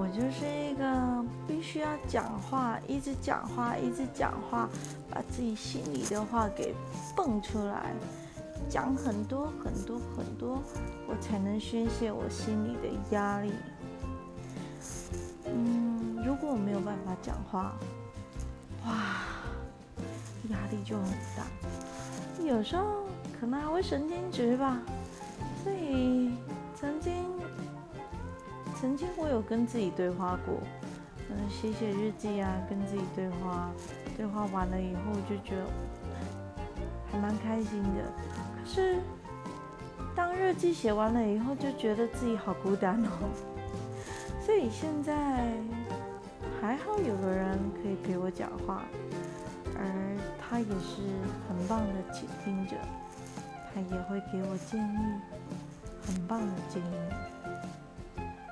我就是一个必须要讲话，一直讲话，一直讲话，把自己心里的话给蹦出来，讲很多很多很多，我才能宣泄我心里的压力。嗯，如果我没有办法讲话，哇，压力就很大，有时候可能还会神经质吧。曾经我有跟自己对话过，嗯，写写日记啊，跟自己对话，对话完了以后就觉得还蛮开心的。可是当日记写完了以后，就觉得自己好孤单哦。所以现在还好有个人可以陪我讲话，而他也是很棒的倾听者，他也会给我建议。很棒的建议。